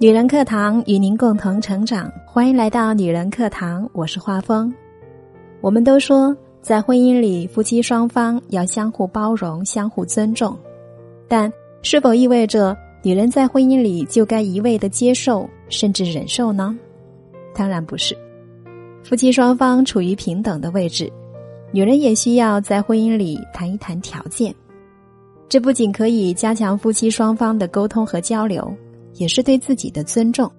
女人课堂与您共同成长，欢迎来到女人课堂，我是画风。我们都说，在婚姻里，夫妻双方要相互包容、相互尊重，但是否意味着女人在婚姻里就该一味的接受甚至忍受呢？当然不是。夫妻双方处于平等的位置，女人也需要在婚姻里谈一谈条件。这不仅可以加强夫妻双方的沟通和交流，也是对自己的尊重。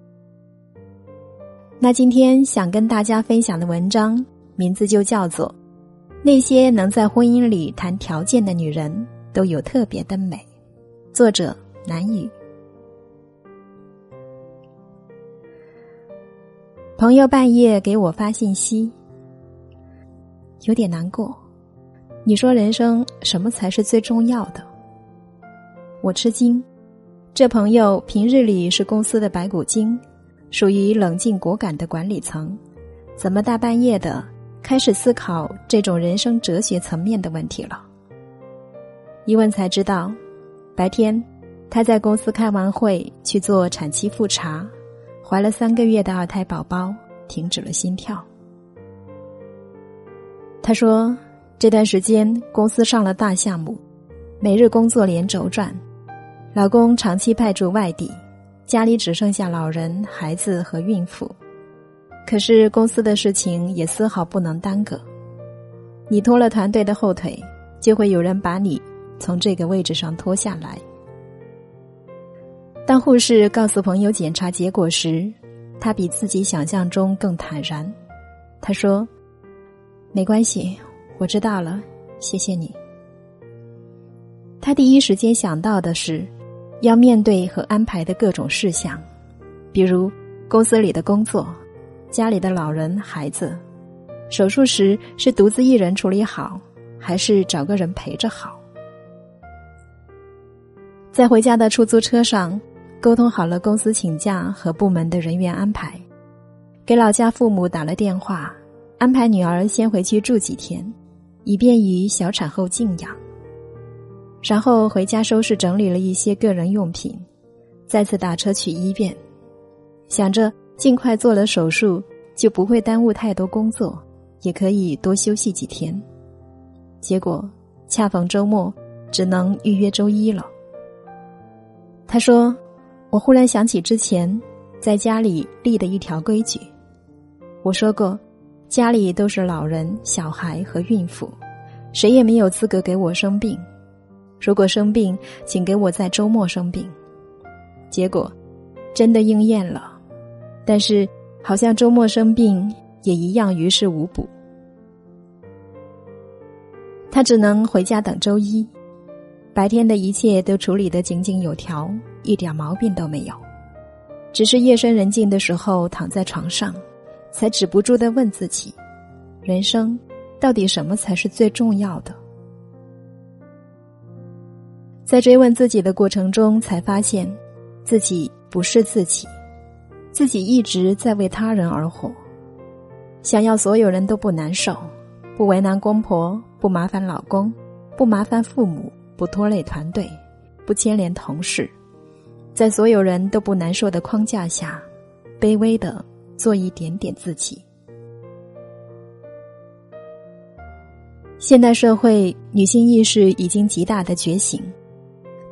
那今天想跟大家分享的文章名字就叫做《那些能在婚姻里谈条件的女人都有特别的美》，作者南雨。朋友半夜给我发信息，有点难过。你说人生什么才是最重要的？我吃惊，这朋友平日里是公司的白骨精，属于冷静果敢的管理层，怎么大半夜的开始思考这种人生哲学层面的问题了？一问才知道，白天他在公司开完会去做产期复查，怀了三个月的二胎宝宝停止了心跳。他说，这段时间公司上了大项目，每日工作连轴转。老公长期派驻外地，家里只剩下老人、孩子和孕妇。可是公司的事情也丝毫不能耽搁。你拖了团队的后腿，就会有人把你从这个位置上拖下来。当护士告诉朋友检查结果时，他比自己想象中更坦然。他说：“没关系，我知道了，谢谢你。”他第一时间想到的是。要面对和安排的各种事项，比如公司里的工作、家里的老人、孩子，手术时是独自一人处理好，还是找个人陪着好？在回家的出租车上，沟通好了公司请假和部门的人员安排，给老家父母打了电话，安排女儿先回去住几天，以便于小产后静养。然后回家收拾整理了一些个人用品，再次打车去医院，想着尽快做了手术就不会耽误太多工作，也可以多休息几天。结果恰逢周末，只能预约周一了。他说：“我忽然想起之前在家里立的一条规矩，我说过，家里都是老人、小孩和孕妇，谁也没有资格给我生病。”如果生病，请给我在周末生病。结果真的应验了，但是好像周末生病也一样于事无补。他只能回家等周一，白天的一切都处理得井井有条，一点毛病都没有。只是夜深人静的时候，躺在床上，才止不住的问自己：人生到底什么才是最重要的？在追问自己的过程中，才发现，自己不是自己，自己一直在为他人而活，想要所有人都不难受，不为难公婆，不麻烦老公，不麻烦父母，不拖累团队，不牵连同事，在所有人都不难受的框架下，卑微的做一点点自己。现代社会女性意识已经极大的觉醒。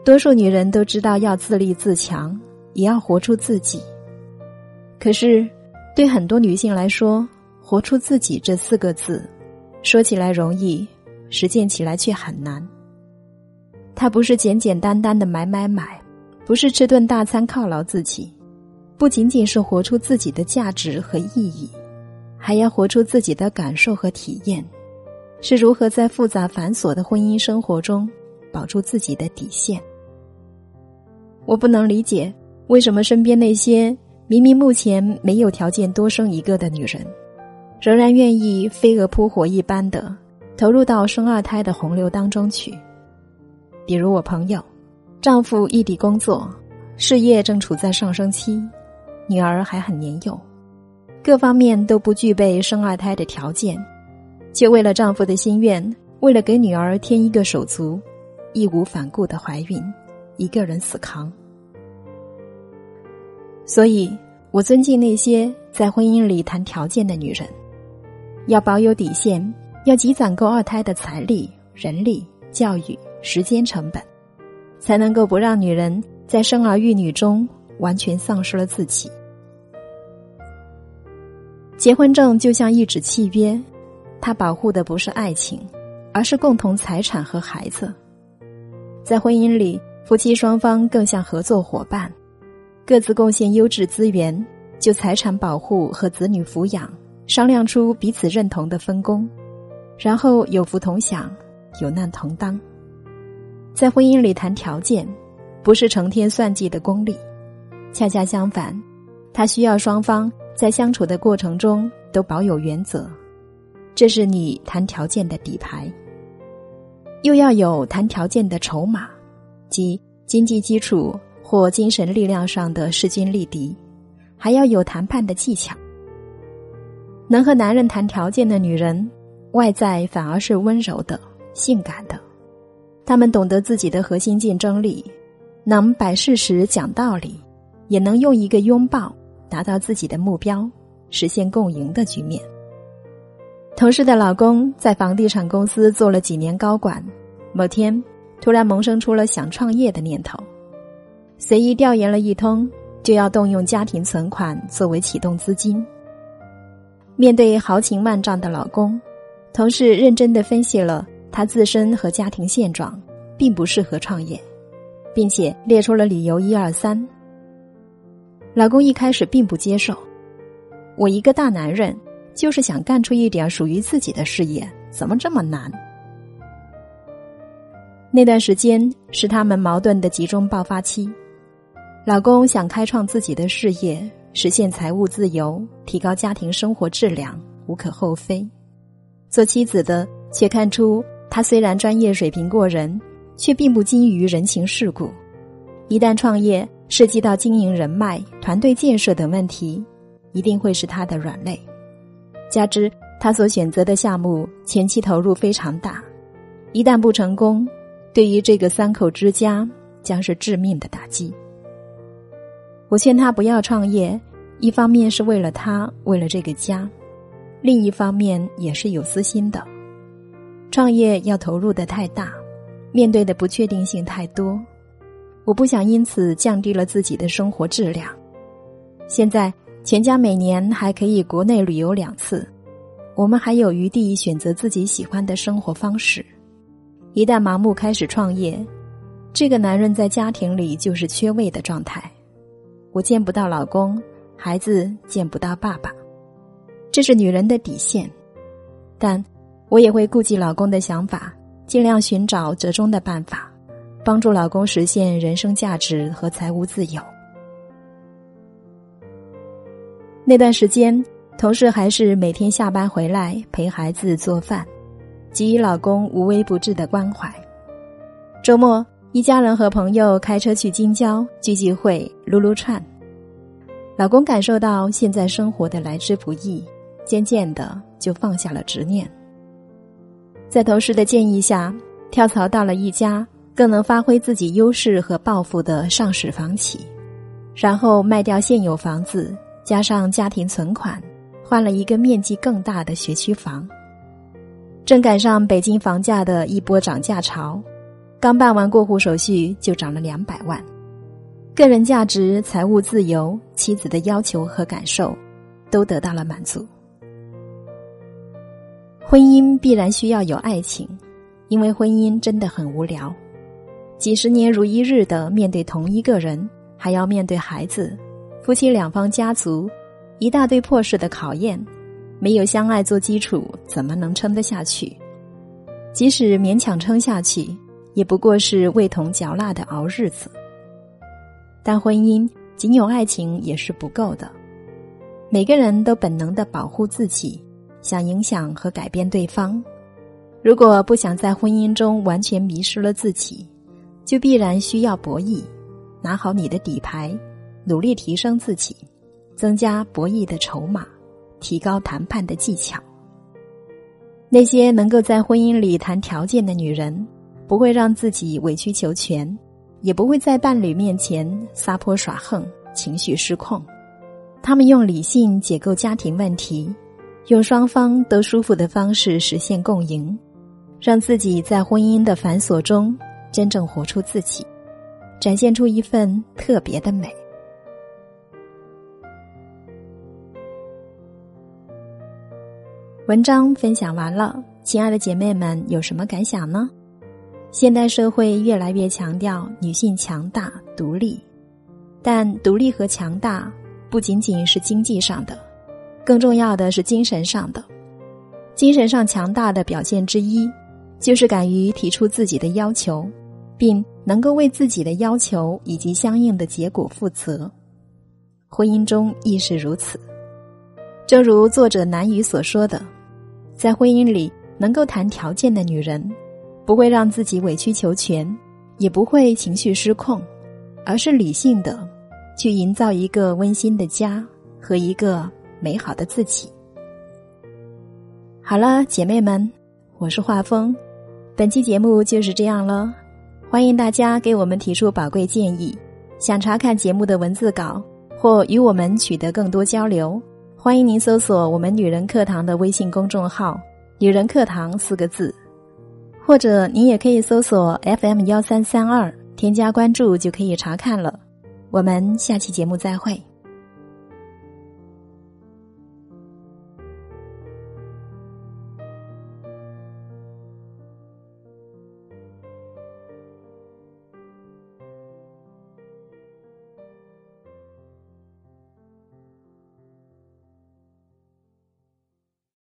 多数女人都知道要自立自强，也要活出自己。可是，对很多女性来说，“活出自己”这四个字，说起来容易，实践起来却很难。它不是简简单单的买买买，不是吃顿大餐犒劳自己，不仅仅是活出自己的价值和意义，还要活出自己的感受和体验，是如何在复杂繁琐的婚姻生活中保住自己的底线。我不能理解，为什么身边那些明明目前没有条件多生一个的女人，仍然愿意飞蛾扑火一般的投入到生二胎的洪流当中去。比如我朋友，丈夫异地工作，事业正处在上升期，女儿还很年幼，各方面都不具备生二胎的条件，却为了丈夫的心愿，为了给女儿添一个手足，义无反顾的怀孕。一个人死扛，所以我尊敬那些在婚姻里谈条件的女人，要保有底线，要积攒够二胎的财力、人力、教育、时间成本，才能够不让女人在生儿育女中完全丧失了自己。结婚证就像一纸契约，它保护的不是爱情，而是共同财产和孩子。在婚姻里，夫妻双方更像合作伙伴，各自贡献优质资源，就财产保护和子女抚养商量出彼此认同的分工，然后有福同享，有难同当。在婚姻里谈条件，不是成天算计的功利，恰恰相反，他需要双方。在相处的过程中都保有原则，这是你谈条件的底牌。又要有谈条件的筹码，即经济基础或精神力量上的势均力敌，还要有谈判的技巧。能和男人谈条件的女人，外在反而是温柔的、性感的。她们懂得自己的核心竞争力，能摆事实讲道理，也能用一个拥抱。达到自己的目标，实现共赢的局面。同事的老公在房地产公司做了几年高管，某天突然萌生出了想创业的念头，随意调研了一通，就要动用家庭存款作为启动资金。面对豪情万丈的老公，同事认真的分析了他自身和家庭现状，并不适合创业，并且列出了理由一二三。老公一开始并不接受，我一个大男人就是想干出一点属于自己的事业，怎么这么难？那段时间是他们矛盾的集中爆发期。老公想开创自己的事业，实现财务自由，提高家庭生活质量，无可厚非。做妻子的却看出他虽然专业水平过人，却并不精于人情世故，一旦创业。涉及到经营人脉、团队建设等问题，一定会是他的软肋。加之他所选择的项目前期投入非常大，一旦不成功，对于这个三口之家将是致命的打击。我劝他不要创业，一方面是为了他，为了这个家；另一方面也是有私心的。创业要投入的太大，面对的不确定性太多。我不想因此降低了自己的生活质量。现在全家每年还可以国内旅游两次，我们还有余地选择自己喜欢的生活方式。一旦盲目开始创业，这个男人在家庭里就是缺位的状态。我见不到老公，孩子见不到爸爸，这是女人的底线。但我也会顾及老公的想法，尽量寻找折中的办法。帮助老公实现人生价值和财务自由。那段时间，同事还是每天下班回来陪孩子做饭，给予老公无微不至的关怀。周末，一家人和朋友开车去京郊聚聚会、撸撸串。老公感受到现在生活的来之不易，渐渐的就放下了执念。在同事的建议下，跳槽到了一家。更能发挥自己优势和抱负的上市房企，然后卖掉现有房子，加上家庭存款，换了一个面积更大的学区房。正赶上北京房价的一波涨价潮，刚办完过户手续就涨了两百万。个人价值、财务自由、妻子的要求和感受，都得到了满足。婚姻必然需要有爱情，因为婚姻真的很无聊。几十年如一日的面对同一个人，还要面对孩子、夫妻两方家族，一大堆破事的考验，没有相爱做基础，怎么能撑得下去？即使勉强撑下去，也不过是味同嚼蜡的熬日子。但婚姻仅有爱情也是不够的，每个人都本能的保护自己，想影响和改变对方。如果不想在婚姻中完全迷失了自己。就必然需要博弈，拿好你的底牌，努力提升自己，增加博弈的筹码，提高谈判的技巧。那些能够在婚姻里谈条件的女人，不会让自己委曲求全，也不会在伴侣面前撒泼耍横、情绪失控。他们用理性解构家庭问题，用双方都舒服的方式实现共赢，让自己在婚姻的繁琐中真正活出自己，展现出一份特别的美。文章分享完了，亲爱的姐妹们，有什么感想呢？现代社会越来越强调女性强大独立，但独立和强大不仅仅是经济上的，更重要的是精神上的。精神上强大的表现之一，就是敢于提出自己的要求，并能够为自己的要求以及相应的结果负责。婚姻中亦是如此。正如作者南雨所说的。在婚姻里，能够谈条件的女人，不会让自己委曲求全，也不会情绪失控，而是理性的去营造一个温馨的家和一个美好的自己。好了，姐妹们，我是画风，本期节目就是这样了。欢迎大家给我们提出宝贵建议，想查看节目的文字稿或与我们取得更多交流。欢迎您搜索我们“女人课堂”的微信公众号“女人课堂”四个字，或者您也可以搜索 FM 幺三三二，添加关注就可以查看了。我们下期节目再会。